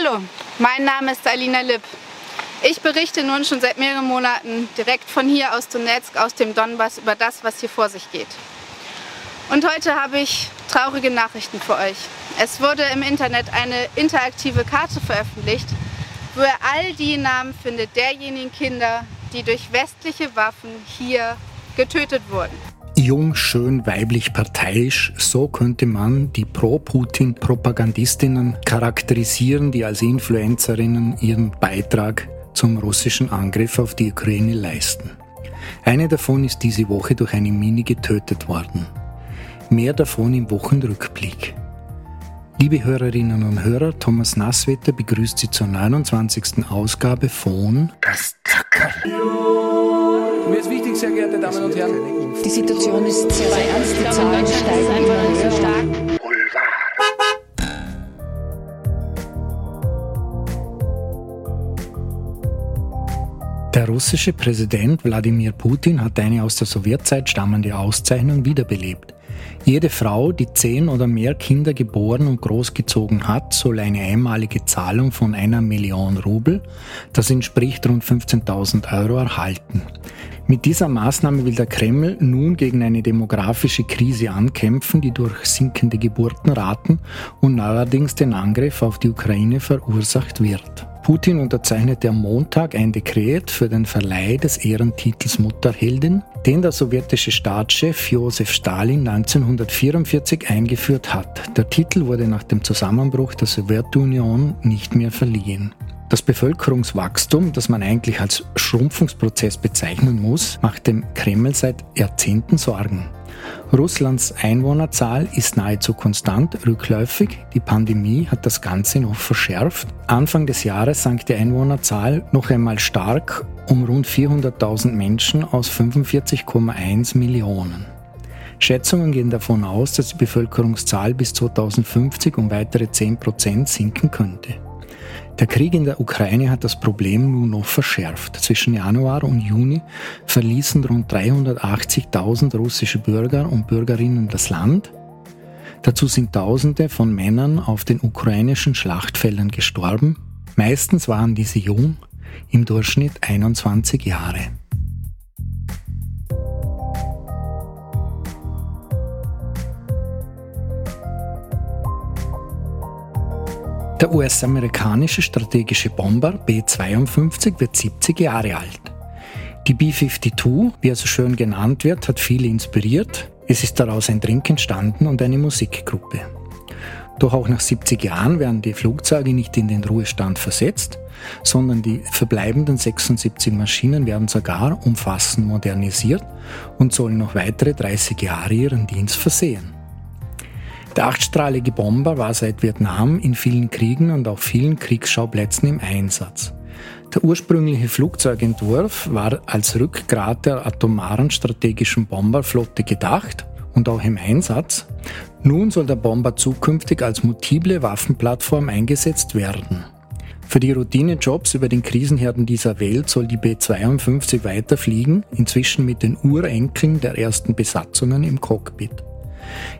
Hallo, mein Name ist Alina Lipp. Ich berichte nun schon seit mehreren Monaten direkt von hier aus Donetsk, aus dem Donbass, über das, was hier vor sich geht. Und heute habe ich traurige Nachrichten für euch. Es wurde im Internet eine interaktive Karte veröffentlicht, wo ihr all die Namen findet derjenigen Kinder, die durch westliche Waffen hier getötet wurden. Jung, schön, weiblich, parteiisch, so könnte man die Pro-Putin-Propagandistinnen charakterisieren, die als Influencerinnen ihren Beitrag zum russischen Angriff auf die Ukraine leisten. Eine davon ist diese Woche durch eine Mine getötet worden. Mehr davon im Wochenrückblick. Liebe Hörerinnen und Hörer, Thomas Nasswetter begrüßt Sie zur 29. Ausgabe von Das Zackerl. Mir ist wichtig, sehr geehrte Damen und Herren. Die Situation ist sehr, ernst. Die Zahlen steigen immer sehr stark. Der russische Präsident Wladimir Putin hat eine aus der Sowjetzeit stammende Auszeichnung wiederbelebt. Jede Frau, die zehn oder mehr Kinder geboren und großgezogen hat, soll eine einmalige Zahlung von einer Million Rubel, das entspricht rund 15.000 Euro, erhalten. Mit dieser Maßnahme will der Kreml nun gegen eine demografische Krise ankämpfen, die durch sinkende Geburtenraten und neuerdings den Angriff auf die Ukraine verursacht wird. Putin unterzeichnete am Montag ein Dekret für den Verleih des Ehrentitels Mutterheldin, den der sowjetische Staatschef Josef Stalin 1944 eingeführt hat. Der Titel wurde nach dem Zusammenbruch der Sowjetunion nicht mehr verliehen. Das Bevölkerungswachstum, das man eigentlich als Schrumpfungsprozess bezeichnen muss, macht dem Kreml seit Jahrzehnten Sorgen. Russlands Einwohnerzahl ist nahezu konstant rückläufig. Die Pandemie hat das Ganze noch verschärft. Anfang des Jahres sank die Einwohnerzahl noch einmal stark um rund 400.000 Menschen aus 45,1 Millionen. Schätzungen gehen davon aus, dass die Bevölkerungszahl bis 2050 um weitere 10 Prozent sinken könnte. Der Krieg in der Ukraine hat das Problem nun noch verschärft. Zwischen Januar und Juni verließen rund 380.000 russische Bürger und Bürgerinnen das Land. Dazu sind Tausende von Männern auf den ukrainischen Schlachtfeldern gestorben. Meistens waren diese jung, im Durchschnitt 21 Jahre. Der US-amerikanische strategische Bomber B-52 wird 70 Jahre alt. Die B-52, wie er so schön genannt wird, hat viele inspiriert. Es ist daraus ein Drink entstanden und eine Musikgruppe. Doch auch nach 70 Jahren werden die Flugzeuge nicht in den Ruhestand versetzt, sondern die verbleibenden 76 Maschinen werden sogar umfassend modernisiert und sollen noch weitere 30 Jahre ihren Dienst versehen. Der achtstrahlige Bomber war seit Vietnam in vielen Kriegen und auf vielen Kriegsschauplätzen im Einsatz. Der ursprüngliche Flugzeugentwurf war als Rückgrat der atomaren strategischen Bomberflotte gedacht und auch im Einsatz. Nun soll der Bomber zukünftig als multiple Waffenplattform eingesetzt werden. Für die Routinejobs über den Krisenherden dieser Welt soll die B-52 weiterfliegen, inzwischen mit den Urenkeln der ersten Besatzungen im Cockpit.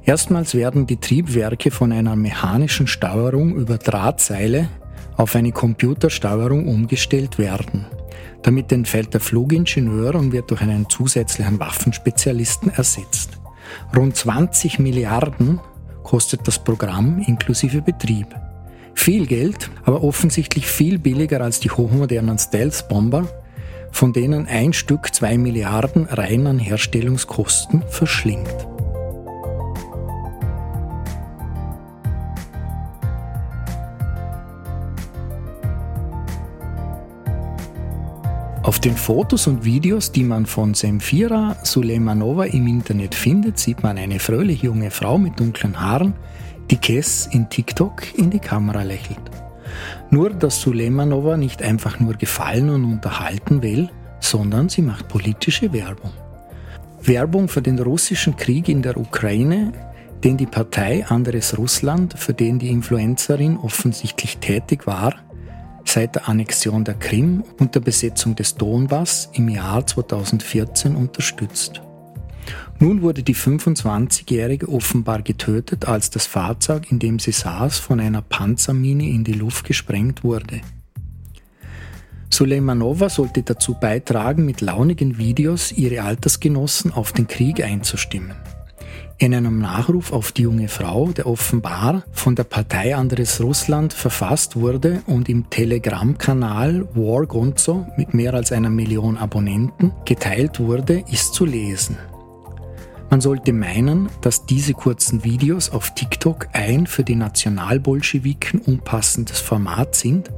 Erstmals werden die Triebwerke von einer mechanischen Steuerung über Drahtseile auf eine Computersteuerung umgestellt werden. Damit entfällt der Flugingenieur und wird durch einen zusätzlichen Waffenspezialisten ersetzt. Rund 20 Milliarden kostet das Programm inklusive Betrieb. Viel Geld, aber offensichtlich viel billiger als die hochmodernen Stealth-Bomber, von denen ein Stück 2 Milliarden rein an Herstellungskosten verschlingt. Auf den Fotos und Videos, die man von Semfira Suleimanova im Internet findet, sieht man eine fröhliche junge Frau mit dunklen Haaren, die Kess in TikTok in die Kamera lächelt. Nur, dass Suleimanova nicht einfach nur gefallen und unterhalten will, sondern sie macht politische Werbung. Werbung für den russischen Krieg in der Ukraine, den die Partei Anderes Russland, für den die Influencerin offensichtlich tätig war, seit der Annexion der Krim und der Besetzung des Donbass im Jahr 2014 unterstützt. Nun wurde die 25-Jährige offenbar getötet, als das Fahrzeug, in dem sie saß, von einer Panzermine in die Luft gesprengt wurde. Suleimanova sollte dazu beitragen, mit launigen Videos ihre Altersgenossen auf den Krieg einzustimmen. In einem Nachruf auf die junge Frau, der offenbar von der Partei Anderes Russland verfasst wurde und im Telegram-Kanal War Gonzo mit mehr als einer Million Abonnenten geteilt wurde, ist zu lesen. Man sollte meinen, dass diese kurzen Videos auf TikTok ein für die Nationalbolschewiken unpassendes Format sind,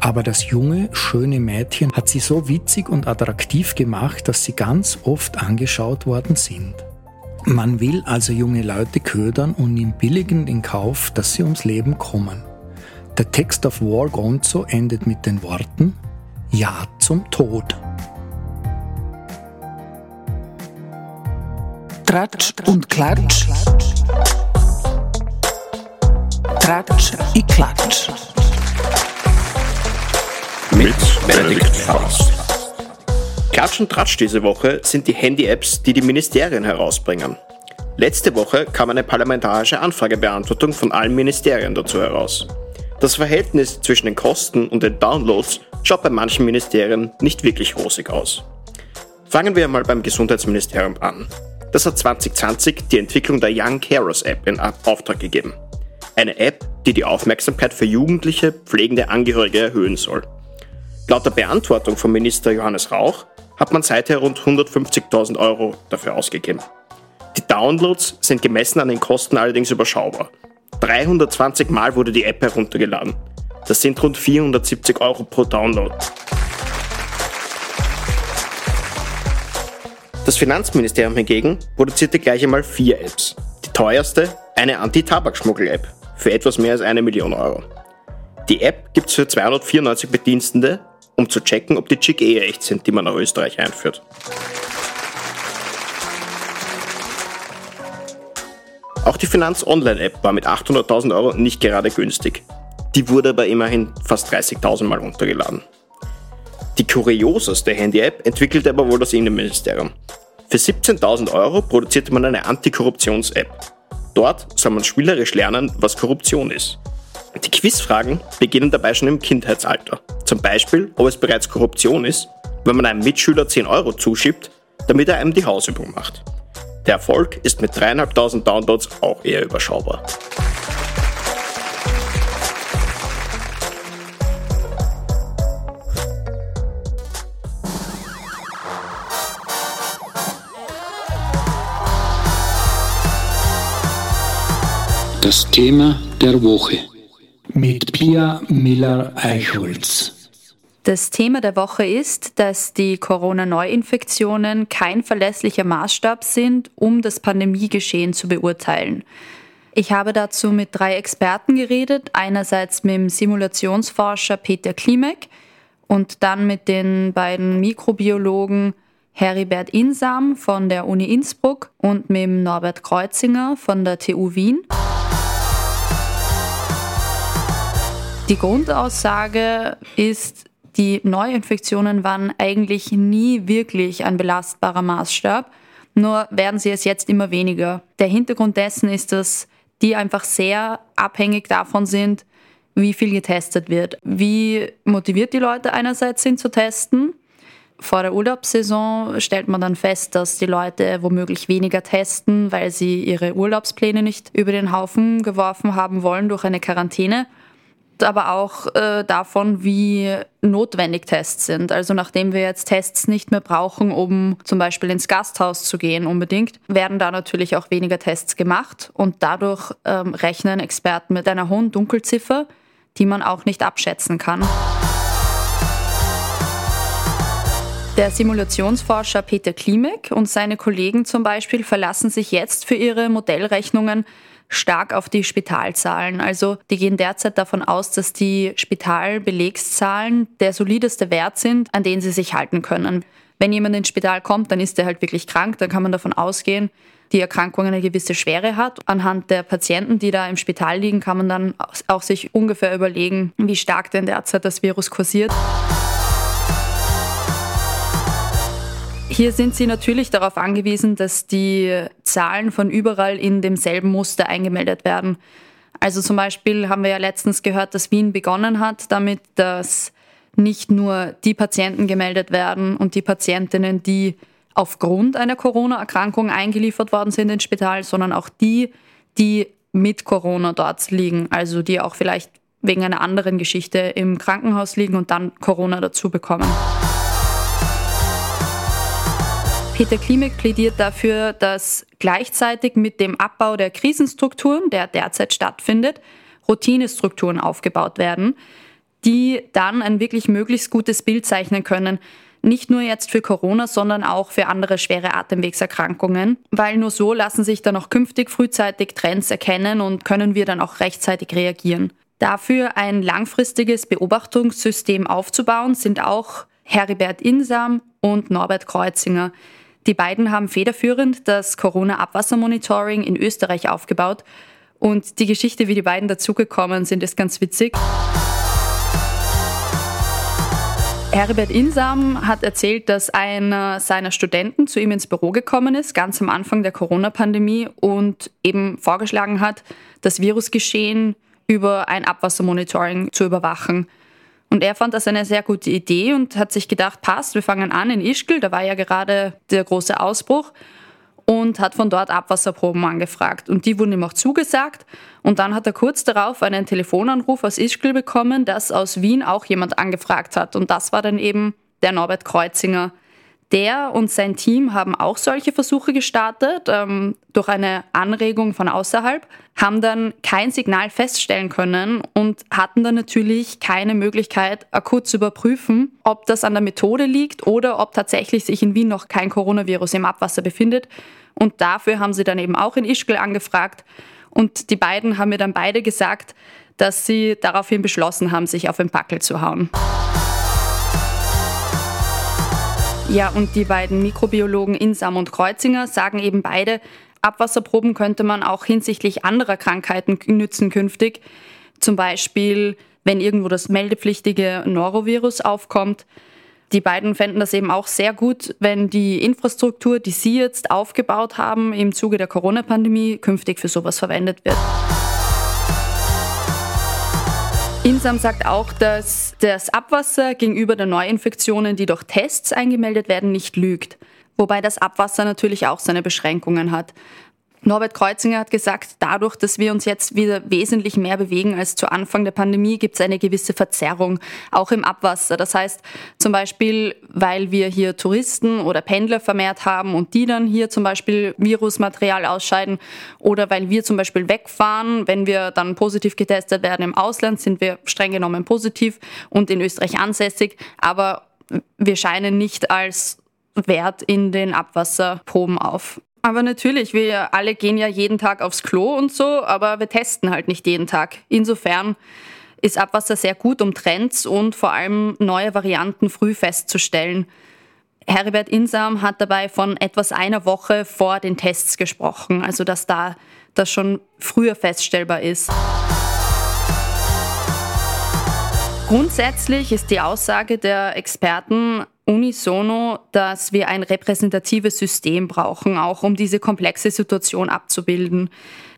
aber das junge, schöne Mädchen hat sie so witzig und attraktiv gemacht, dass sie ganz oft angeschaut worden sind. Man will also junge Leute ködern und nimmt billigend in Kauf, dass sie ums Leben kommen. Der Text auf War Gonzo endet mit den Worten Ja zum Tod. Tratsch und Klatsch. Tratsch i Klatsch. Mit Benedikt Faust. Klatsch und Tratsch diese Woche sind die Handy-Apps, die die Ministerien herausbringen. Letzte Woche kam eine parlamentarische Anfragebeantwortung von allen Ministerien dazu heraus. Das Verhältnis zwischen den Kosten und den Downloads schaut bei manchen Ministerien nicht wirklich rosig aus. Fangen wir einmal beim Gesundheitsministerium an. Das hat 2020 die Entwicklung der Young Carers App in Auftrag gegeben. Eine App, die die Aufmerksamkeit für jugendliche, pflegende Angehörige erhöhen soll. Laut der Beantwortung von Minister Johannes Rauch hat man seither rund 150.000 Euro dafür ausgegeben. Die Downloads sind gemessen an den Kosten allerdings überschaubar. 320 Mal wurde die App heruntergeladen. Das sind rund 470 Euro pro Download. Das Finanzministerium hingegen produzierte gleich einmal vier Apps. Die teuerste, eine Anti-Tabakschmuggel-App für etwas mehr als eine Million Euro. Die App gibt es für 294 Bedienstende um zu checken, ob die Chick eh echt sind, die man nach Österreich einführt. Auch die Finanz-Online-App war mit 800.000 Euro nicht gerade günstig. Die wurde aber immerhin fast 30.000 Mal runtergeladen. Die kurioseste Handy-App entwickelte aber wohl das Innenministerium. Für 17.000 Euro produzierte man eine Antikorruptions-App. Dort soll man spielerisch lernen, was Korruption ist. Die Quizfragen beginnen dabei schon im Kindheitsalter. Zum Beispiel, ob es bereits Korruption ist, wenn man einem Mitschüler 10 Euro zuschiebt, damit er einem die Hausübung macht. Der Erfolg ist mit 3.500 Downloads auch eher überschaubar. Das Thema der Woche mit Pia Miller-Eichholz. Das Thema der Woche ist, dass die Corona-Neuinfektionen kein verlässlicher Maßstab sind, um das Pandemiegeschehen zu beurteilen. Ich habe dazu mit drei Experten geredet, einerseits mit dem Simulationsforscher Peter Klimek und dann mit den beiden Mikrobiologen Heribert Insam von der Uni Innsbruck und mit Norbert Kreuzinger von der TU Wien. Die Grundaussage ist, die Neuinfektionen waren eigentlich nie wirklich ein belastbarer Maßstab, nur werden sie es jetzt immer weniger. Der Hintergrund dessen ist, dass die einfach sehr abhängig davon sind, wie viel getestet wird, wie motiviert die Leute einerseits sind zu testen. Vor der Urlaubssaison stellt man dann fest, dass die Leute womöglich weniger testen, weil sie ihre Urlaubspläne nicht über den Haufen geworfen haben wollen durch eine Quarantäne aber auch äh, davon, wie notwendig Tests sind. Also nachdem wir jetzt Tests nicht mehr brauchen, um zum Beispiel ins Gasthaus zu gehen unbedingt, werden da natürlich auch weniger Tests gemacht und dadurch ähm, rechnen Experten mit einer hohen Dunkelziffer, die man auch nicht abschätzen kann. Der Simulationsforscher Peter Klimek und seine Kollegen zum Beispiel verlassen sich jetzt für ihre Modellrechnungen stark auf die Spitalzahlen. Also die gehen derzeit davon aus, dass die Spitalbelegszahlen der solideste Wert sind, an den sie sich halten können. Wenn jemand ins Spital kommt, dann ist er halt wirklich krank, dann kann man davon ausgehen, die Erkrankung eine gewisse Schwere hat. Anhand der Patienten, die da im Spital liegen, kann man dann auch sich ungefähr überlegen, wie stark denn derzeit das Virus kursiert. Hier sind sie natürlich darauf angewiesen, dass die Zahlen von überall in demselben Muster eingemeldet werden. Also zum Beispiel haben wir ja letztens gehört, dass Wien begonnen hat damit, dass nicht nur die Patienten gemeldet werden und die Patientinnen, die aufgrund einer Corona-Erkrankung eingeliefert worden sind ins Spital, sondern auch die, die mit Corona dort liegen, also die auch vielleicht wegen einer anderen Geschichte im Krankenhaus liegen und dann Corona dazu bekommen. Peter Klimek plädiert dafür, dass gleichzeitig mit dem Abbau der Krisenstrukturen, der derzeit stattfindet, Routinestrukturen aufgebaut werden, die dann ein wirklich möglichst gutes Bild zeichnen können, nicht nur jetzt für Corona, sondern auch für andere schwere Atemwegserkrankungen, weil nur so lassen sich dann auch künftig frühzeitig Trends erkennen und können wir dann auch rechtzeitig reagieren. Dafür ein langfristiges Beobachtungssystem aufzubauen, sind auch Heribert Insam und Norbert Kreuzinger. Die beiden haben federführend das Corona-Abwassermonitoring in Österreich aufgebaut. Und die Geschichte, wie die beiden dazugekommen sind, ist ganz witzig. Herbert Insam hat erzählt, dass einer seiner Studenten zu ihm ins Büro gekommen ist, ganz am Anfang der Corona-Pandemie, und eben vorgeschlagen hat, das Virusgeschehen über ein Abwassermonitoring zu überwachen. Und er fand das eine sehr gute Idee und hat sich gedacht, passt, wir fangen an in Ischgl, da war ja gerade der große Ausbruch und hat von dort Abwasserproben angefragt. Und die wurden ihm auch zugesagt. Und dann hat er kurz darauf einen Telefonanruf aus Ischgl bekommen, dass aus Wien auch jemand angefragt hat. Und das war dann eben der Norbert Kreuzinger, der und sein Team haben auch solche Versuche gestartet ähm, durch eine Anregung von außerhalb, haben dann kein Signal feststellen können und hatten dann natürlich keine Möglichkeit, akut zu überprüfen, ob das an der Methode liegt oder ob tatsächlich sich in Wien noch kein Coronavirus im Abwasser befindet. Und dafür haben sie dann eben auch in Ischgl angefragt. Und die beiden haben mir dann beide gesagt, dass sie daraufhin beschlossen haben, sich auf den Packel zu hauen. Ja, und die beiden Mikrobiologen Insam und Kreuzinger sagen eben beide, Abwasserproben könnte man auch hinsichtlich anderer Krankheiten nützen künftig. Zum Beispiel, wenn irgendwo das meldepflichtige Norovirus aufkommt. Die beiden fänden das eben auch sehr gut, wenn die Infrastruktur, die sie jetzt aufgebaut haben im Zuge der Corona-Pandemie, künftig für sowas verwendet wird. Insam sagt auch, dass das Abwasser gegenüber den Neuinfektionen, die durch Tests eingemeldet werden, nicht lügt. Wobei das Abwasser natürlich auch seine Beschränkungen hat. Norbert Kreuzinger hat gesagt, dadurch, dass wir uns jetzt wieder wesentlich mehr bewegen als zu Anfang der Pandemie, gibt es eine gewisse Verzerrung, auch im Abwasser. Das heißt zum Beispiel, weil wir hier Touristen oder Pendler vermehrt haben und die dann hier zum Beispiel Virusmaterial ausscheiden oder weil wir zum Beispiel wegfahren, wenn wir dann positiv getestet werden im Ausland, sind wir streng genommen positiv und in Österreich ansässig, aber wir scheinen nicht als Wert in den Abwasserproben auf. Aber natürlich, wir alle gehen ja jeden Tag aufs Klo und so, aber wir testen halt nicht jeden Tag. Insofern ist Abwasser sehr gut, um Trends und vor allem neue Varianten früh festzustellen. Heribert Insam hat dabei von etwas einer Woche vor den Tests gesprochen, also dass da das schon früher feststellbar ist. Grundsätzlich ist die Aussage der Experten unisono, dass wir ein repräsentatives System brauchen, auch um diese komplexe Situation abzubilden.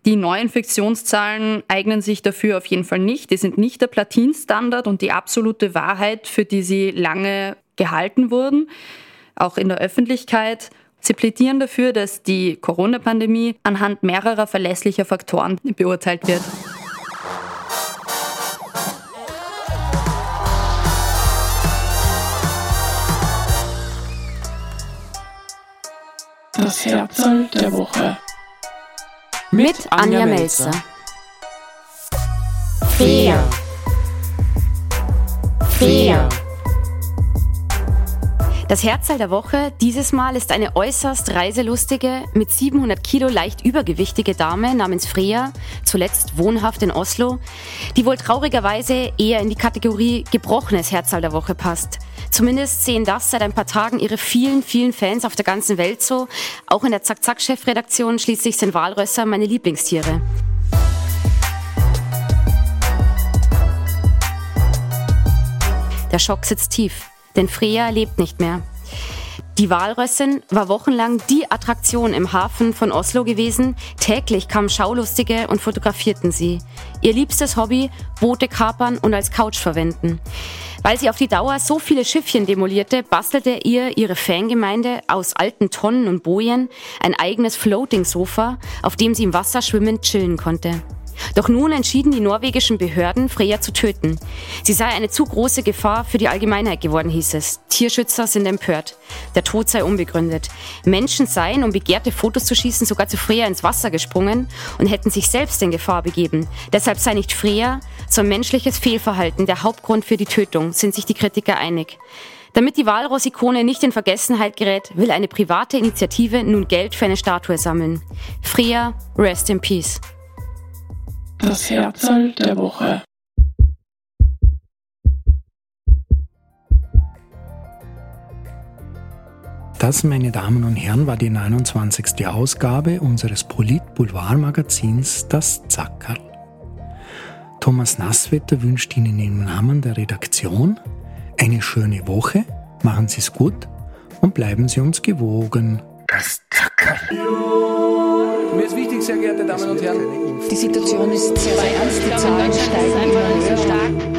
Die Neuinfektionszahlen eignen sich dafür auf jeden Fall nicht. Die sind nicht der Platinstandard und die absolute Wahrheit, für die sie lange gehalten wurden, auch in der Öffentlichkeit. Sie plädieren dafür, dass die Corona-Pandemie anhand mehrerer verlässlicher Faktoren beurteilt wird. Das Herzl der Woche. Mit Anja Melzer. Fair. Fair. Das Herzteil der Woche dieses Mal ist eine äußerst reiselustige, mit 700 Kilo leicht übergewichtige Dame namens Freya, zuletzt wohnhaft in Oslo, die wohl traurigerweise eher in die Kategorie gebrochenes Herzteil der Woche passt. Zumindest sehen das seit ein paar Tagen ihre vielen, vielen Fans auf der ganzen Welt so. Auch in der Zack-Zack-Chefredaktion schließlich sind Walrösser meine Lieblingstiere. Der Schock sitzt tief, denn Freya lebt nicht mehr. Die Walrössin war wochenlang die Attraktion im Hafen von Oslo gewesen. Täglich kamen Schaulustige und fotografierten sie. Ihr liebstes Hobby, Boote kapern und als Couch verwenden. Weil sie auf die Dauer so viele Schiffchen demolierte, bastelte ihr ihre Fangemeinde aus alten Tonnen und Bojen ein eigenes Floating-Sofa, auf dem sie im Wasser schwimmend chillen konnte. Doch nun entschieden die norwegischen Behörden, Freya zu töten. Sie sei eine zu große Gefahr für die Allgemeinheit geworden, hieß es. Tierschützer sind empört. Der Tod sei unbegründet. Menschen seien, um begehrte Fotos zu schießen, sogar zu Freya ins Wasser gesprungen und hätten sich selbst in Gefahr begeben. Deshalb sei nicht Freya, sondern menschliches Fehlverhalten der Hauptgrund für die Tötung, sind sich die Kritiker einig. Damit die Walross-Ikone nicht in Vergessenheit gerät, will eine private Initiative nun Geld für eine Statue sammeln. Freya, rest in peace. Das Herzl der Woche. Das, meine Damen und Herren, war die 29. Ausgabe unseres Polit-Boulevard-Magazins Das Zackerl. Thomas Nasswetter wünscht Ihnen im Namen der Redaktion eine schöne Woche, machen Sie es gut und bleiben Sie uns gewogen. Das Zackerl sehr geehrte Damen und Herren. Die Situation ist sehr ernst, die Zahlen steigen immer höher.